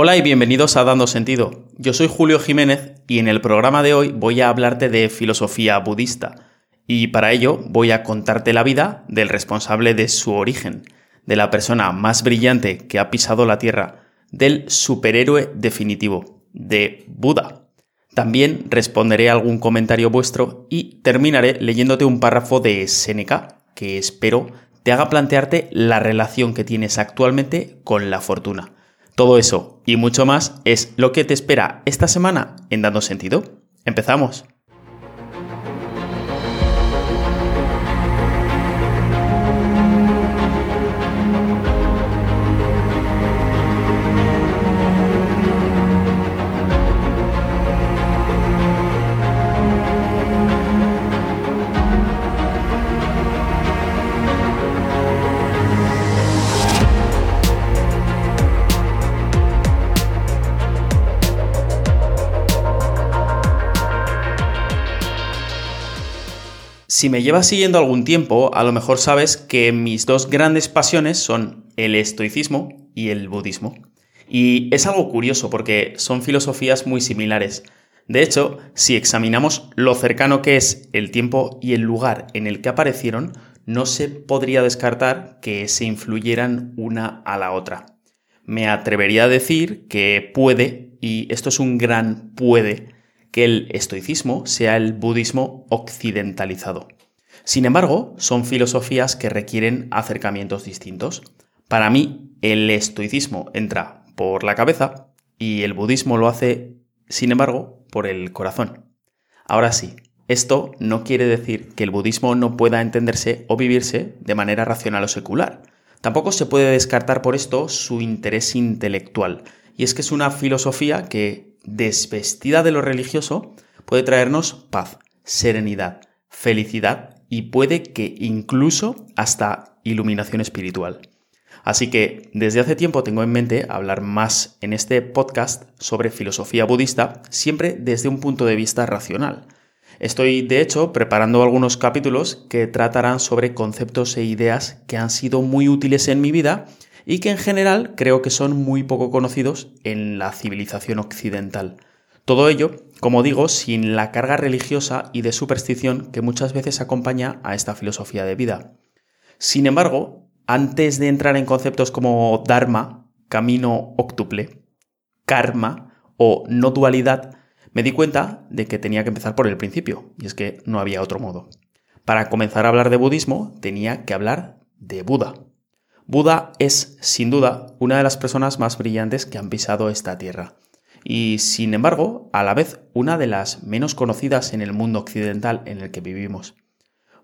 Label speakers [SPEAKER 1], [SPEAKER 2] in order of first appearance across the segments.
[SPEAKER 1] Hola y bienvenidos a Dando Sentido. Yo soy Julio Jiménez y en el programa de hoy voy a hablarte de filosofía budista. Y para ello voy a contarte la vida del responsable de su origen, de la persona más brillante que ha pisado la Tierra, del superhéroe definitivo, de Buda. También responderé algún comentario vuestro y terminaré leyéndote un párrafo de Seneca que espero te haga plantearte la relación que tienes actualmente con la fortuna. Todo eso y mucho más es lo que te espera esta semana en Dando Sentido. Empezamos. Si me llevas siguiendo algún tiempo, a lo mejor sabes que mis dos grandes pasiones son el estoicismo y el budismo. Y es algo curioso porque son filosofías muy similares. De hecho, si examinamos lo cercano que es el tiempo y el lugar en el que aparecieron, no se podría descartar que se influyeran una a la otra. Me atrevería a decir que puede, y esto es un gran puede, que el estoicismo sea el budismo occidentalizado. Sin embargo, son filosofías que requieren acercamientos distintos. Para mí, el estoicismo entra por la cabeza y el budismo lo hace, sin embargo, por el corazón. Ahora sí, esto no quiere decir que el budismo no pueda entenderse o vivirse de manera racional o secular. Tampoco se puede descartar por esto su interés intelectual, y es que es una filosofía que desvestida de lo religioso, puede traernos paz, serenidad, felicidad y puede que incluso hasta iluminación espiritual. Así que desde hace tiempo tengo en mente hablar más en este podcast sobre filosofía budista, siempre desde un punto de vista racional. Estoy, de hecho, preparando algunos capítulos que tratarán sobre conceptos e ideas que han sido muy útiles en mi vida y que en general creo que son muy poco conocidos en la civilización occidental. Todo ello, como digo, sin la carga religiosa y de superstición que muchas veces acompaña a esta filosofía de vida. Sin embargo, antes de entrar en conceptos como Dharma, camino octuple, karma o no dualidad, me di cuenta de que tenía que empezar por el principio, y es que no había otro modo. Para comenzar a hablar de budismo, tenía que hablar de Buda. Buda es, sin duda, una de las personas más brillantes que han pisado esta tierra. Y, sin embargo, a la vez, una de las menos conocidas en el mundo occidental en el que vivimos.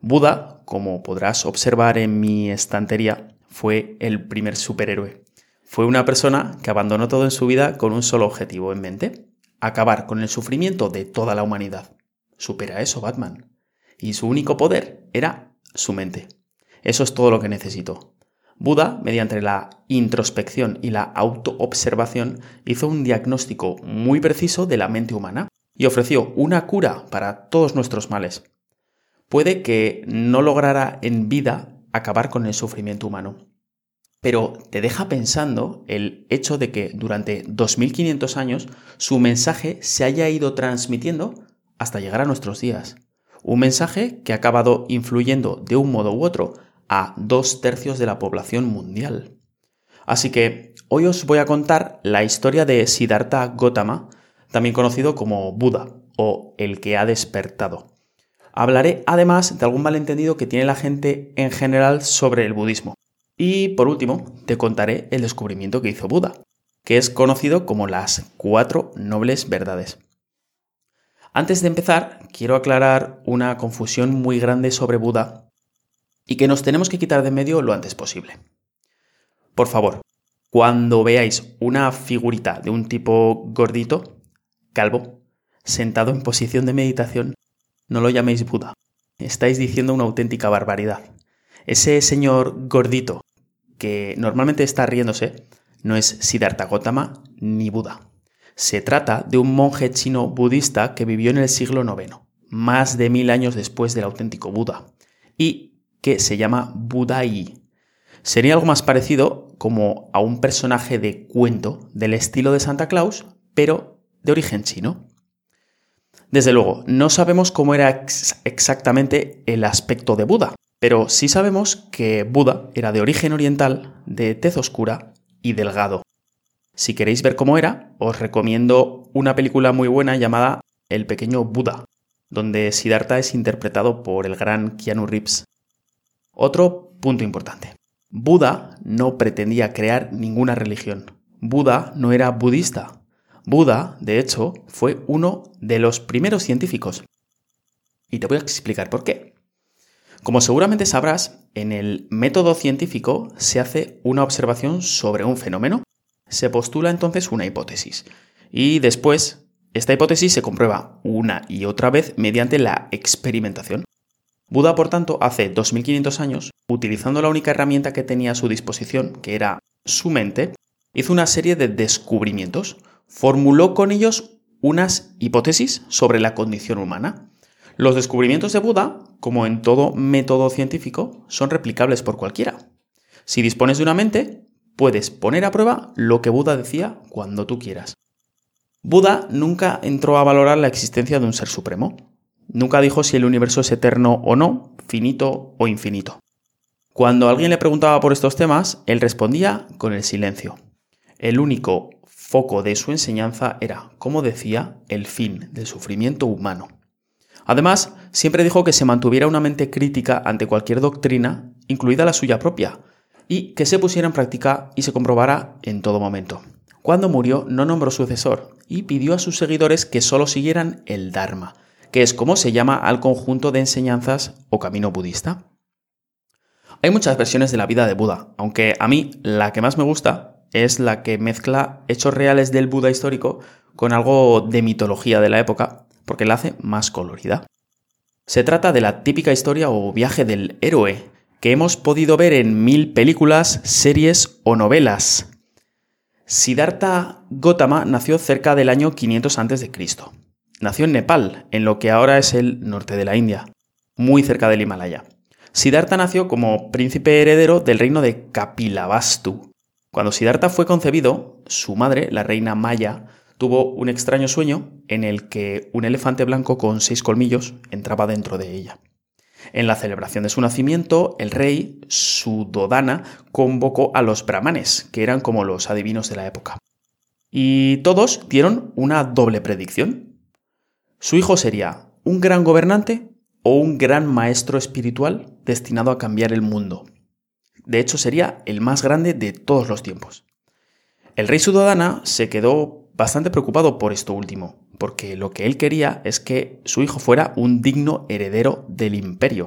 [SPEAKER 1] Buda, como podrás observar en mi estantería, fue el primer superhéroe. Fue una persona que abandonó todo en su vida con un solo objetivo en mente, acabar con el sufrimiento de toda la humanidad. Supera eso, Batman. Y su único poder era su mente. Eso es todo lo que necesitó. Buda, mediante la introspección y la autoobservación, hizo un diagnóstico muy preciso de la mente humana y ofreció una cura para todos nuestros males. Puede que no lograra en vida acabar con el sufrimiento humano, pero te deja pensando el hecho de que durante 2500 años su mensaje se haya ido transmitiendo hasta llegar a nuestros días. Un mensaje que ha acabado influyendo de un modo u otro a dos tercios de la población mundial. Así que hoy os voy a contar la historia de Siddhartha Gautama, también conocido como Buda o el que ha despertado. Hablaré además de algún malentendido que tiene la gente en general sobre el budismo. Y por último, te contaré el descubrimiento que hizo Buda, que es conocido como las cuatro nobles verdades. Antes de empezar, quiero aclarar una confusión muy grande sobre Buda y que nos tenemos que quitar de medio lo antes posible. Por favor, cuando veáis una figurita de un tipo gordito, calvo, sentado en posición de meditación, no lo llaméis Buda. Estáis diciendo una auténtica barbaridad. Ese señor gordito que normalmente está riéndose no es Siddhartha Gautama ni Buda. Se trata de un monje chino budista que vivió en el siglo IX, más de mil años después del auténtico Buda, y que se llama Budai. Sería algo más parecido como a un personaje de cuento del estilo de Santa Claus, pero de origen chino. Desde luego, no sabemos cómo era exactamente el aspecto de Buda, pero sí sabemos que Buda era de origen oriental, de tez oscura y delgado. Si queréis ver cómo era, os recomiendo una película muy buena llamada El pequeño Buda, donde Siddhartha es interpretado por el gran Keanu Reeves. Otro punto importante. Buda no pretendía crear ninguna religión. Buda no era budista. Buda, de hecho, fue uno de los primeros científicos. Y te voy a explicar por qué. Como seguramente sabrás, en el método científico se hace una observación sobre un fenómeno. Se postula entonces una hipótesis. Y después, esta hipótesis se comprueba una y otra vez mediante la experimentación. Buda, por tanto, hace 2500 años, utilizando la única herramienta que tenía a su disposición, que era su mente, hizo una serie de descubrimientos. Formuló con ellos unas hipótesis sobre la condición humana. Los descubrimientos de Buda, como en todo método científico, son replicables por cualquiera. Si dispones de una mente, puedes poner a prueba lo que Buda decía cuando tú quieras. Buda nunca entró a valorar la existencia de un ser supremo. Nunca dijo si el universo es eterno o no, finito o infinito. Cuando alguien le preguntaba por estos temas, él respondía con el silencio. El único foco de su enseñanza era, como decía, el fin del sufrimiento humano. Además, siempre dijo que se mantuviera una mente crítica ante cualquier doctrina, incluida la suya propia, y que se pusiera en práctica y se comprobara en todo momento. Cuando murió no nombró sucesor y pidió a sus seguidores que solo siguieran el Dharma, que es como se llama al conjunto de enseñanzas o camino budista. Hay muchas versiones de la vida de Buda, aunque a mí la que más me gusta es la que mezcla hechos reales del Buda histórico con algo de mitología de la época, porque la hace más colorida. Se trata de la típica historia o viaje del héroe, que hemos podido ver en mil películas, series o novelas. Siddhartha Gautama nació cerca del año 500 a.C. Nació en Nepal, en lo que ahora es el norte de la India, muy cerca del Himalaya. Siddhartha nació como príncipe heredero del reino de Kapilavastu. Cuando Siddhartha fue concebido, su madre, la reina Maya, tuvo un extraño sueño en el que un elefante blanco con seis colmillos entraba dentro de ella. En la celebración de su nacimiento, el rey Sudodana convocó a los brahmanes, que eran como los adivinos de la época. Y todos dieron una doble predicción. Su hijo sería un gran gobernante o un gran maestro espiritual destinado a cambiar el mundo. De hecho, sería el más grande de todos los tiempos. El rey Sudodana se quedó bastante preocupado por esto último, porque lo que él quería es que su hijo fuera un digno heredero del imperio.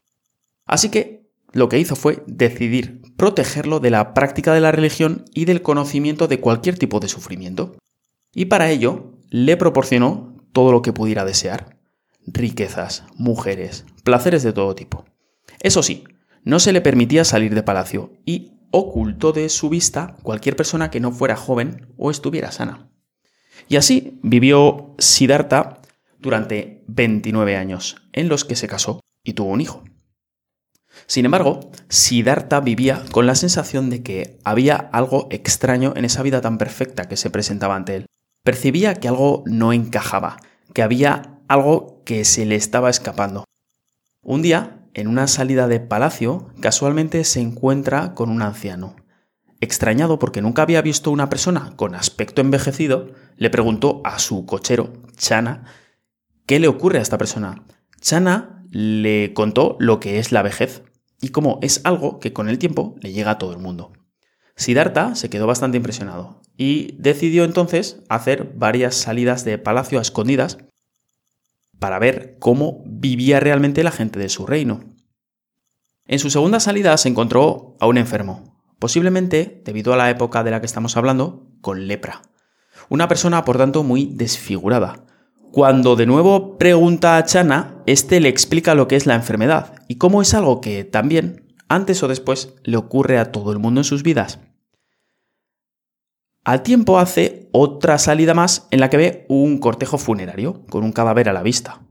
[SPEAKER 1] Así que lo que hizo fue decidir protegerlo de la práctica de la religión y del conocimiento de cualquier tipo de sufrimiento. Y para ello le proporcionó todo lo que pudiera desear. Riquezas, mujeres, placeres de todo tipo. Eso sí, no se le permitía salir de palacio y ocultó de su vista cualquier persona que no fuera joven o estuviera sana. Y así vivió Siddhartha durante 29 años, en los que se casó y tuvo un hijo. Sin embargo, Siddhartha vivía con la sensación de que había algo extraño en esa vida tan perfecta que se presentaba ante él. Percibía que algo no encajaba, que había algo que se le estaba escapando. Un día, en una salida de palacio, casualmente se encuentra con un anciano. Extrañado porque nunca había visto una persona con aspecto envejecido, le preguntó a su cochero, Chana, ¿qué le ocurre a esta persona? Chana le contó lo que es la vejez y cómo es algo que con el tiempo le llega a todo el mundo. Siddhartha se quedó bastante impresionado y decidió entonces hacer varias salidas de palacio a escondidas para ver cómo vivía realmente la gente de su reino. En su segunda salida se encontró a un enfermo, posiblemente, debido a la época de la que estamos hablando, con lepra. Una persona, por tanto, muy desfigurada. Cuando de nuevo pregunta a Chana, este le explica lo que es la enfermedad y cómo es algo que también, antes o después, le ocurre a todo el mundo en sus vidas. Al tiempo hace otra salida más en la que ve un cortejo funerario con un cadáver a la vista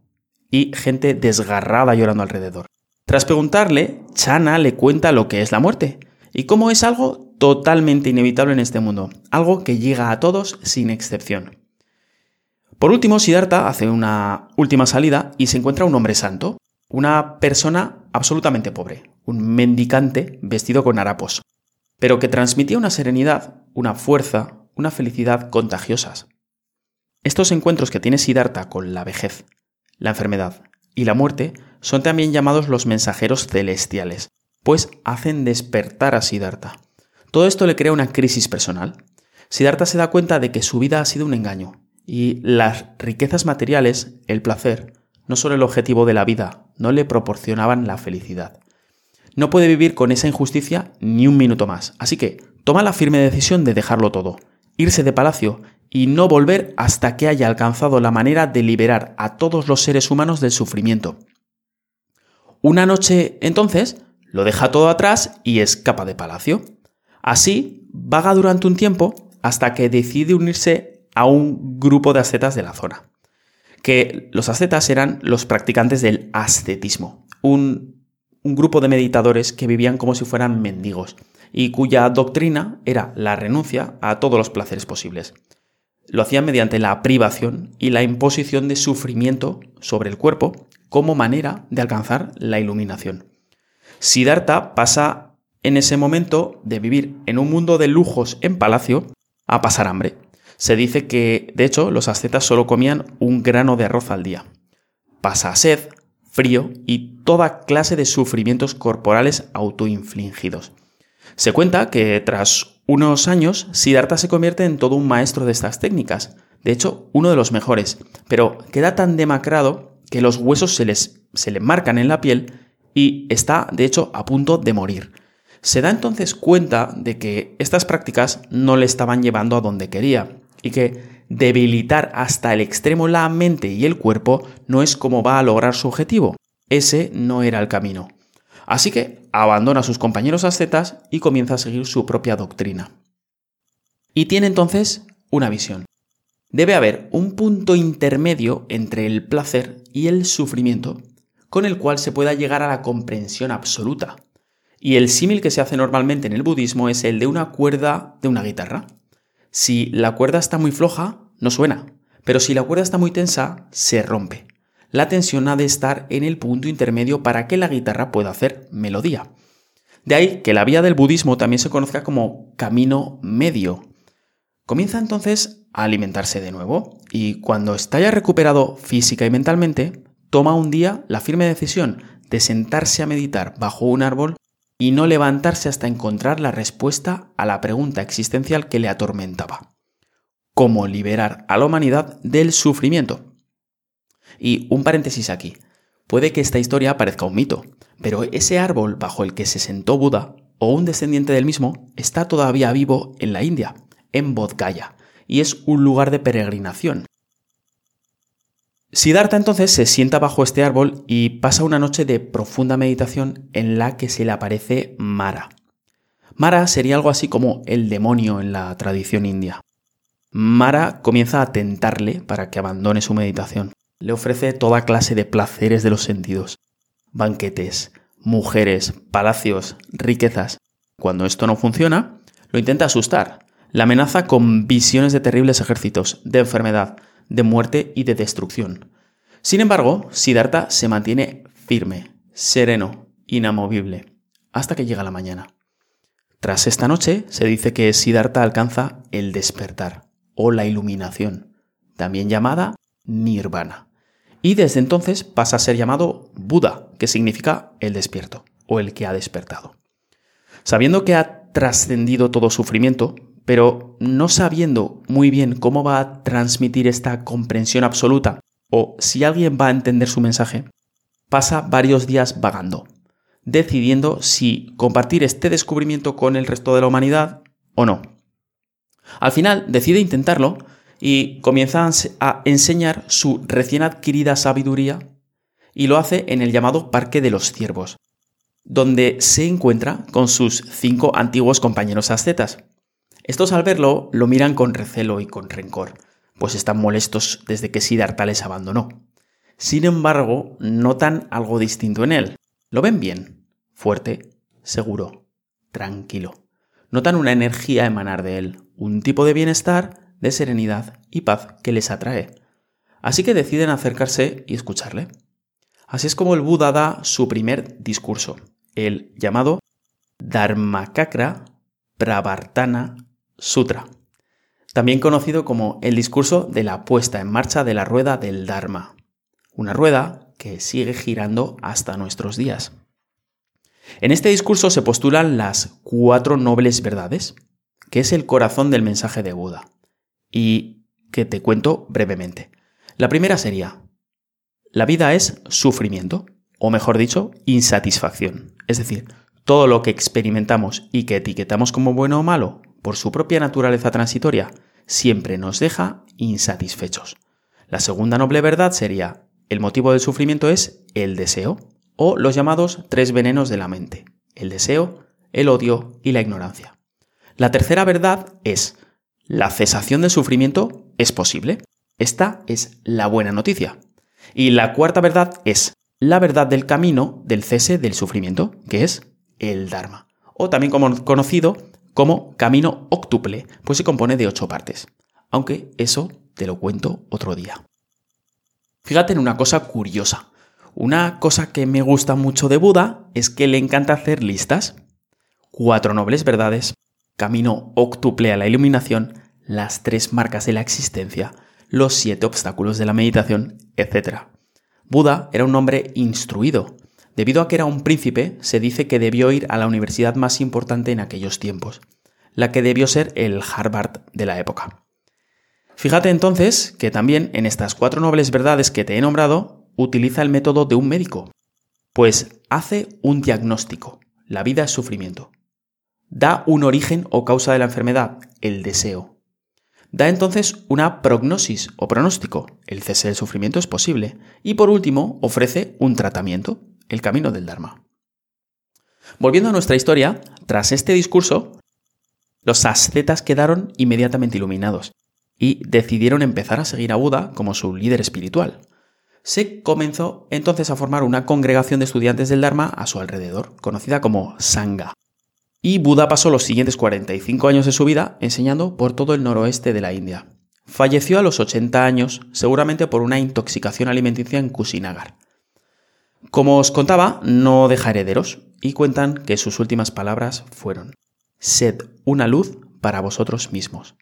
[SPEAKER 1] y gente desgarrada llorando alrededor. Tras preguntarle, Chana le cuenta lo que es la muerte y cómo es algo totalmente inevitable en este mundo, algo que llega a todos sin excepción. Por último, Siddhartha hace una última salida y se encuentra un hombre santo, una persona absolutamente pobre, un mendicante vestido con harapos, pero que transmitía una serenidad, una fuerza, una felicidad contagiosas. Estos encuentros que tiene Siddhartha con la vejez, la enfermedad y la muerte son también llamados los mensajeros celestiales, pues hacen despertar a Siddhartha. Todo esto le crea una crisis personal. Siddhartha se da cuenta de que su vida ha sido un engaño, y las riquezas materiales, el placer, no son el objetivo de la vida, no le proporcionaban la felicidad. No puede vivir con esa injusticia ni un minuto más, así que toma la firme decisión de dejarlo todo, irse de palacio y no volver hasta que haya alcanzado la manera de liberar a todos los seres humanos del sufrimiento. Una noche, entonces, lo deja todo atrás y escapa de palacio. Así, vaga durante un tiempo hasta que decide unirse a un grupo de ascetas de la zona. Que los ascetas eran los practicantes del ascetismo, un, un grupo de meditadores que vivían como si fueran mendigos y cuya doctrina era la renuncia a todos los placeres posibles. Lo hacían mediante la privación y la imposición de sufrimiento sobre el cuerpo como manera de alcanzar la iluminación. Siddhartha pasa en ese momento de vivir en un mundo de lujos en palacio a pasar hambre. Se dice que, de hecho, los ascetas solo comían un grano de arroz al día. Pasa sed, frío y toda clase de sufrimientos corporales autoinfligidos. Se cuenta que tras unos años, Siddhartha se convierte en todo un maestro de estas técnicas, de hecho, uno de los mejores, pero queda tan demacrado que los huesos se, les, se le marcan en la piel y está, de hecho, a punto de morir. Se da entonces cuenta de que estas prácticas no le estaban llevando a donde quería, y que debilitar hasta el extremo la mente y el cuerpo no es como va a lograr su objetivo. Ese no era el camino. Así que abandona a sus compañeros ascetas y comienza a seguir su propia doctrina. Y tiene entonces una visión. Debe haber un punto intermedio entre el placer y el sufrimiento con el cual se pueda llegar a la comprensión absoluta. Y el símil que se hace normalmente en el budismo es el de una cuerda de una guitarra. Si la cuerda está muy floja, no suena, pero si la cuerda está muy tensa, se rompe. La tensión ha de estar en el punto intermedio para que la guitarra pueda hacer melodía. De ahí que la vía del budismo también se conozca como camino medio. Comienza entonces a alimentarse de nuevo y cuando está ya recuperado física y mentalmente, toma un día la firme decisión de sentarse a meditar bajo un árbol y no levantarse hasta encontrar la respuesta a la pregunta existencial que le atormentaba. ¿Cómo liberar a la humanidad del sufrimiento? Y un paréntesis aquí. Puede que esta historia parezca un mito, pero ese árbol bajo el que se sentó Buda, o un descendiente del mismo, está todavía vivo en la India, en Bodh y es un lugar de peregrinación, Siddhartha entonces se sienta bajo este árbol y pasa una noche de profunda meditación en la que se le aparece Mara. Mara sería algo así como el demonio en la tradición india. Mara comienza a tentarle para que abandone su meditación. Le ofrece toda clase de placeres de los sentidos. Banquetes, mujeres, palacios, riquezas. Cuando esto no funciona, lo intenta asustar. La amenaza con visiones de terribles ejércitos, de enfermedad, de muerte y de destrucción. Sin embargo, Siddhartha se mantiene firme, sereno, inamovible, hasta que llega la mañana. Tras esta noche, se dice que Siddhartha alcanza el despertar, o la iluminación, también llamada nirvana. Y desde entonces pasa a ser llamado Buda, que significa el despierto, o el que ha despertado. Sabiendo que ha trascendido todo sufrimiento, pero no sabiendo muy bien cómo va a transmitir esta comprensión absoluta o si alguien va a entender su mensaje, pasa varios días vagando, decidiendo si compartir este descubrimiento con el resto de la humanidad o no. Al final decide intentarlo y comienza a enseñar su recién adquirida sabiduría y lo hace en el llamado Parque de los Ciervos, donde se encuentra con sus cinco antiguos compañeros ascetas. Estos al verlo lo miran con recelo y con rencor, pues están molestos desde que Siddhartha les abandonó. Sin embargo, notan algo distinto en él. Lo ven bien, fuerte, seguro, tranquilo. Notan una energía emanar de él, un tipo de bienestar, de serenidad y paz que les atrae. Así que deciden acercarse y escucharle. Así es como el Buda da su primer discurso, el llamado Dharmakakra Pravartana Sutra, también conocido como el discurso de la puesta en marcha de la rueda del Dharma, una rueda que sigue girando hasta nuestros días. En este discurso se postulan las cuatro nobles verdades, que es el corazón del mensaje de Buda, y que te cuento brevemente. La primera sería, la vida es sufrimiento, o mejor dicho, insatisfacción. Es decir, todo lo que experimentamos y que etiquetamos como bueno o malo, por su propia naturaleza transitoria, siempre nos deja insatisfechos. La segunda noble verdad sería, el motivo del sufrimiento es el deseo, o los llamados tres venenos de la mente, el deseo, el odio y la ignorancia. La tercera verdad es, la cesación del sufrimiento es posible. Esta es la buena noticia. Y la cuarta verdad es la verdad del camino del cese del sufrimiento, que es el Dharma, o también como conocido como camino octuple, pues se compone de ocho partes. Aunque eso te lo cuento otro día. Fíjate en una cosa curiosa. Una cosa que me gusta mucho de Buda es que le encanta hacer listas. Cuatro nobles verdades, camino octuple a la iluminación, las tres marcas de la existencia, los siete obstáculos de la meditación, etc. Buda era un hombre instruido. Debido a que era un príncipe, se dice que debió ir a la universidad más importante en aquellos tiempos, la que debió ser el Harvard de la época. Fíjate entonces que también en estas cuatro nobles verdades que te he nombrado, utiliza el método de un médico, pues hace un diagnóstico. La vida es sufrimiento. Da un origen o causa de la enfermedad, el deseo. Da entonces una prognosis o pronóstico, el cese del sufrimiento es posible, y por último ofrece un tratamiento, el camino del Dharma. Volviendo a nuestra historia, tras este discurso, los ascetas quedaron inmediatamente iluminados y decidieron empezar a seguir a Buda como su líder espiritual. Se comenzó entonces a formar una congregación de estudiantes del Dharma a su alrededor, conocida como Sangha. Y Buda pasó los siguientes 45 años de su vida enseñando por todo el noroeste de la India. Falleció a los 80 años, seguramente por una intoxicación alimenticia en Kusinagar. Como os contaba, no deja herederos y cuentan que sus últimas palabras fueron, Sed una luz para vosotros mismos.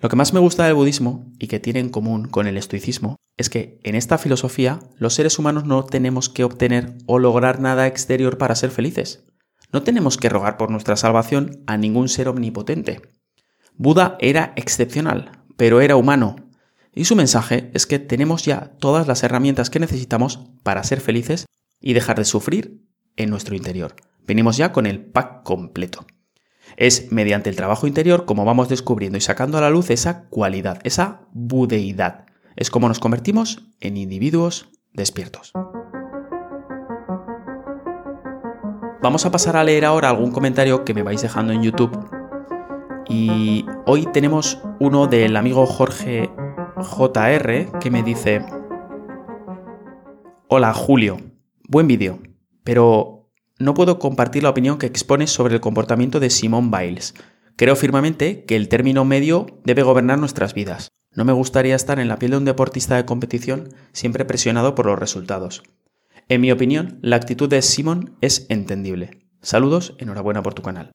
[SPEAKER 1] Lo que más me gusta del budismo y que tiene en común con el estoicismo es que en esta filosofía los seres humanos no tenemos que obtener o lograr nada exterior para ser felices. No tenemos que rogar por nuestra salvación a ningún ser omnipotente. Buda era excepcional, pero era humano. Y su mensaje es que tenemos ya todas las herramientas que necesitamos para ser felices y dejar de sufrir en nuestro interior. Venimos ya con el pack completo. Es mediante el trabajo interior como vamos descubriendo y sacando a la luz esa cualidad, esa budeidad. Es como nos convertimos en individuos despiertos. Vamos a pasar a leer ahora algún comentario que me vais dejando en YouTube. Y hoy tenemos uno del amigo Jorge JR que me dice, Hola Julio, buen vídeo, pero no puedo compartir la opinión que expones sobre el comportamiento de Simone Biles. Creo firmemente que el término medio debe gobernar nuestras vidas. No me gustaría estar en la piel de un deportista de competición siempre presionado por los resultados. En mi opinión, la actitud de Simon es entendible. Saludos, enhorabuena por tu canal.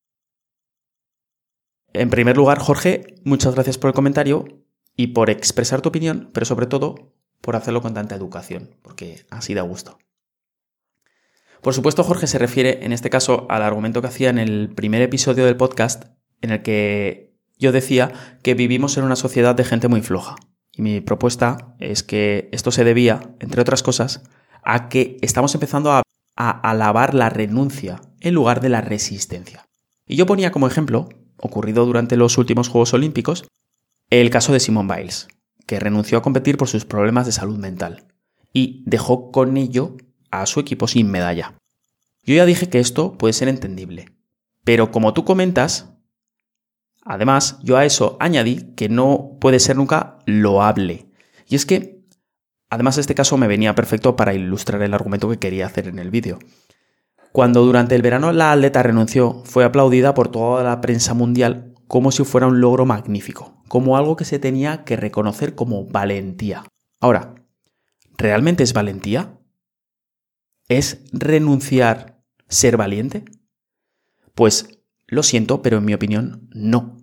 [SPEAKER 1] En primer lugar, Jorge, muchas gracias por el comentario y por expresar tu opinión, pero sobre todo por hacerlo con tanta educación, porque así da gusto. Por supuesto, Jorge se refiere en este caso al argumento que hacía en el primer episodio del podcast, en el que yo decía que vivimos en una sociedad de gente muy floja. Y mi propuesta es que esto se debía, entre otras cosas, a que estamos empezando a, alabar la renuncia en lugar de la resistencia. Y yo ponía como ejemplo, ocurrido durante los últimos Juegos Olímpicos, el caso de Simone Biles, que renunció a competir por sus problemas de salud mental y dejó con ello a su equipo sin medalla. Yo ya dije que esto puede ser entendible, pero como tú comentas, además yo a eso añadí que no puede ser nunca loable. Y es que Además, este caso me venía perfecto para ilustrar el argumento que quería hacer en el vídeo. Cuando durante el verano la atleta renunció, fue aplaudida por toda la prensa mundial como si fuera un logro magnífico, como algo que se tenía que reconocer como valentía. Ahora, ¿realmente es valentía? ¿Es renunciar ser valiente? Pues lo siento, pero en mi opinión no.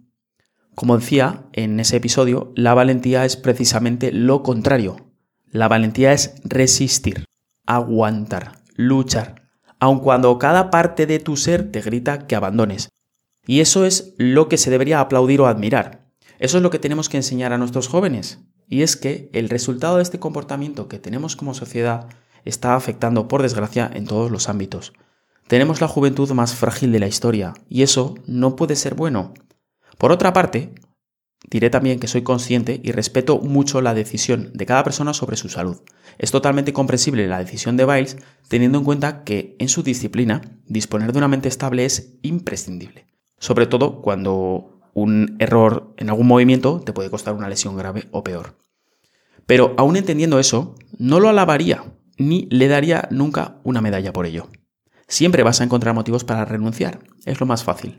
[SPEAKER 1] Como decía en ese episodio, la valentía es precisamente lo contrario. La valentía es resistir, aguantar, luchar, aun cuando cada parte de tu ser te grita que abandones. Y eso es lo que se debería aplaudir o admirar. Eso es lo que tenemos que enseñar a nuestros jóvenes. Y es que el resultado de este comportamiento que tenemos como sociedad está afectando, por desgracia, en todos los ámbitos. Tenemos la juventud más frágil de la historia, y eso no puede ser bueno. Por otra parte, diré también que soy consciente y respeto mucho la decisión de cada persona sobre su salud. Es totalmente comprensible la decisión de Biles teniendo en cuenta que en su disciplina disponer de una mente estable es imprescindible. Sobre todo cuando un error en algún movimiento te puede costar una lesión grave o peor. Pero aún entendiendo eso, no lo alabaría ni le daría nunca una medalla por ello. Siempre vas a encontrar motivos para renunciar, es lo más fácil.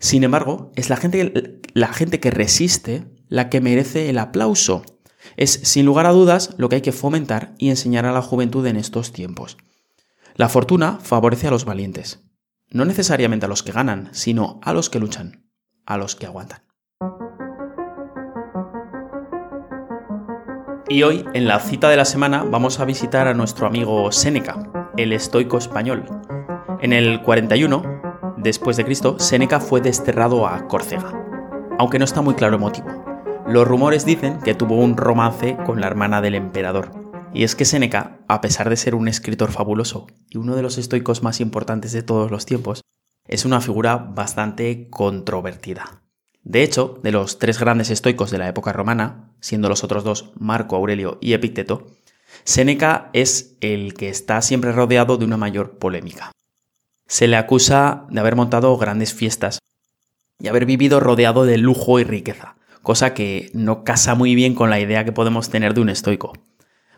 [SPEAKER 1] Sin embargo, es la gente, la gente que resiste la que merece el aplauso. Es, sin lugar a dudas, lo que hay que fomentar y enseñar a la juventud en estos tiempos. La fortuna favorece a los valientes, no necesariamente a los que ganan, sino a los que luchan, a los que aguantan. Y hoy, en la cita de la semana, vamos a visitar a nuestro amigo Séneca, el estoico español. En el 41, después de Cristo, Séneca fue desterrado a Córcega, aunque no está muy claro el motivo. Los rumores dicen que tuvo un romance con la hermana del emperador. Y es que Séneca, a pesar de ser un escritor fabuloso y uno de los estoicos más importantes de todos los tiempos, es una figura bastante controvertida. De hecho, de los tres grandes estoicos de la época romana, siendo los otros dos Marco Aurelio y Epicteto, Séneca es el que está siempre rodeado de una mayor polémica. Se le acusa de haber montado grandes fiestas y haber vivido rodeado de lujo y riqueza, cosa que no casa muy bien con la idea que podemos tener de un estoico.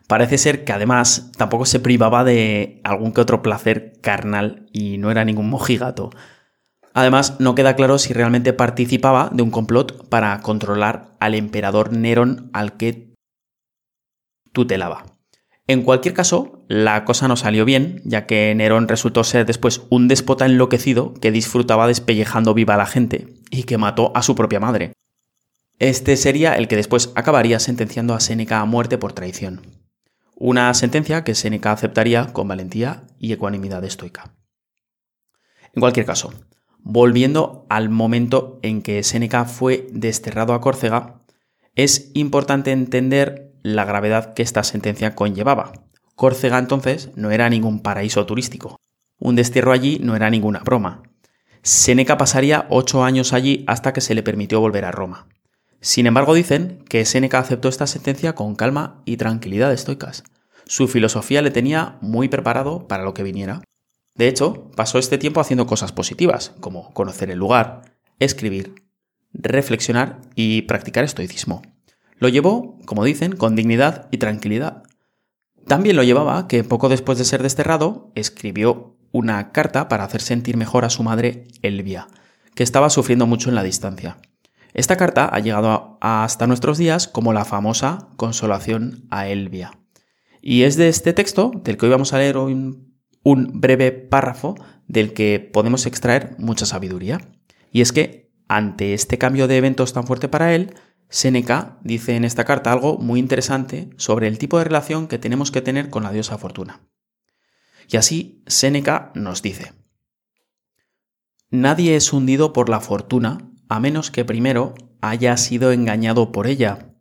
[SPEAKER 1] Parece ser que además tampoco se privaba de algún que otro placer carnal y no era ningún mojigato, Además, no queda claro si realmente participaba de un complot para controlar al emperador Nerón al que tutelaba. En cualquier caso, la cosa no salió bien, ya que Nerón resultó ser después un déspota enloquecido que disfrutaba despellejando viva a la gente y que mató a su propia madre. Este sería el que después acabaría sentenciando a Séneca a muerte por traición. Una sentencia que Séneca aceptaría con valentía y ecuanimidad estoica. En cualquier caso, Volviendo al momento en que Séneca fue desterrado a Córcega, es importante entender la gravedad que esta sentencia conllevaba. Córcega entonces no era ningún paraíso turístico. Un destierro allí no era ninguna broma. Séneca pasaría ocho años allí hasta que se le permitió volver a Roma. Sin embargo, dicen que Séneca aceptó esta sentencia con calma y tranquilidad estoicas. Su filosofía le tenía muy preparado para lo que viniera. De hecho, pasó este tiempo haciendo cosas positivas, como conocer el lugar, escribir, reflexionar y practicar estoicismo. Lo llevó, como dicen, con dignidad y tranquilidad. También lo llevaba que poco después de ser desterrado, escribió una carta para hacer sentir mejor a su madre Elvia, que estaba sufriendo mucho en la distancia. Esta carta ha llegado hasta nuestros días como la famosa Consolación a Elvia. Y es de este texto, del que hoy vamos a leer hoy un breve párrafo del que podemos extraer mucha sabiduría. Y es que, ante este cambio de eventos tan fuerte para él, Séneca dice en esta carta algo muy interesante sobre el tipo de relación que tenemos que tener con la diosa Fortuna. Y así Séneca nos dice, Nadie es hundido por la fortuna a menos que primero haya sido engañado por ella.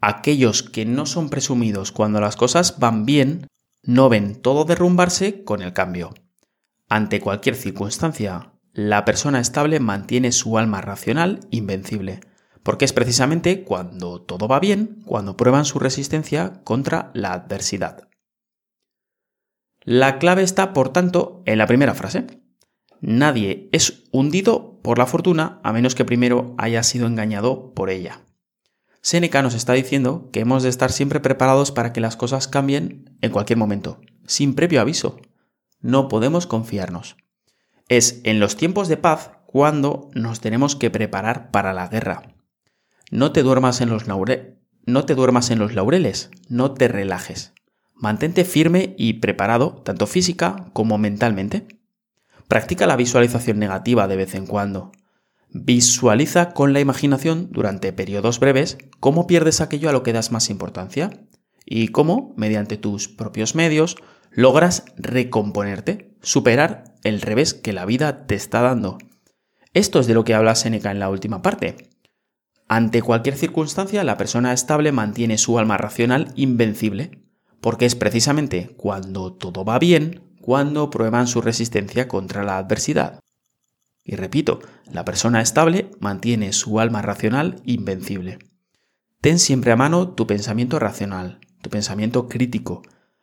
[SPEAKER 1] Aquellos que no son presumidos cuando las cosas van bien no ven todo derrumbarse con el cambio. Ante cualquier circunstancia, la persona estable mantiene su alma racional invencible, porque es precisamente cuando todo va bien, cuando prueban su resistencia contra la adversidad. La clave está, por tanto, en la primera frase. Nadie es hundido por la fortuna a menos que primero haya sido engañado por ella. Séneca nos está diciendo que hemos de estar siempre preparados para que las cosas cambien en cualquier momento, sin previo aviso. no podemos confiarnos. Es en los tiempos de paz cuando nos tenemos que preparar para la guerra. No te duermas en los, no te duermas en los laureles, no te relajes. Mantente firme y preparado, tanto física como mentalmente. Practica la visualización negativa de vez en cuando. Visualiza con la imaginación durante periodos breves cómo pierdes aquello a lo que das más importancia y cómo, mediante tus propios medios, logras recomponerte, superar el revés que la vida te está dando. Esto es de lo que habla Seneca en la última parte. Ante cualquier circunstancia, la persona estable mantiene su alma racional invencible, porque es precisamente cuando todo va bien cuando prueban su resistencia contra la adversidad. Y repito, la persona estable mantiene su alma racional invencible. Ten siempre a mano tu pensamiento racional, tu pensamiento crítico.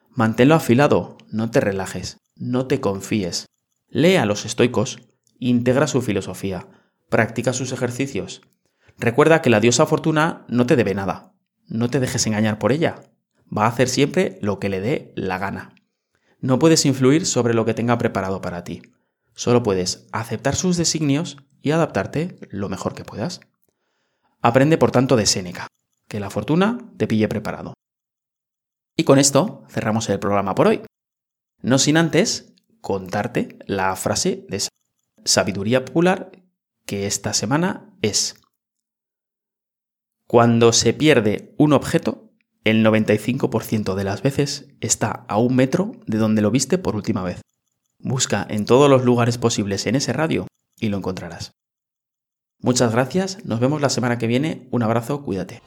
[SPEAKER 1] Manténlo afilado, no te relajes, no te confíes. Lee a los estoicos, integra su filosofía, practica sus ejercicios. Recuerda que la diosa fortuna no te debe nada. No te dejes engañar por ella. Va a hacer siempre lo que le dé la gana. No puedes influir sobre lo que tenga preparado para ti. Solo puedes aceptar sus designios y adaptarte lo mejor que puedas. Aprende por tanto de Séneca, que la fortuna te pille preparado. Y con esto cerramos el programa por hoy. No sin antes contarte la frase de sabiduría popular que esta semana es, cuando se pierde un objeto, el 95% de las veces está a un metro de donde lo viste por última vez. Busca en todos los lugares posibles en ese radio y lo encontrarás. Muchas gracias, nos vemos la semana que viene, un abrazo, cuídate.